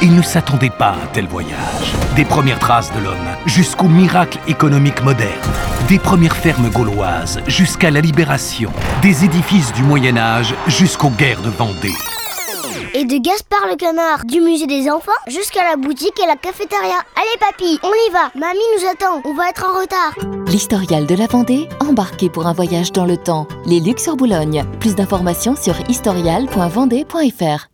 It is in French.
Ils ne s'attendaient pas à un tel voyage. Des premières traces de l'homme jusqu'au miracle économique moderne. Des premières fermes gauloises jusqu'à la libération. Des édifices du Moyen Âge jusqu'aux guerres de Vendée. Et de Gaspard le canard, du musée des enfants jusqu'à la boutique et la cafétéria. Allez papy, on y va. Mamie nous attend, on va être en retard. L'historial de la Vendée, embarqué pour un voyage dans le temps. Les Luxes sur Boulogne. Plus d'informations sur historial.vendée.fr.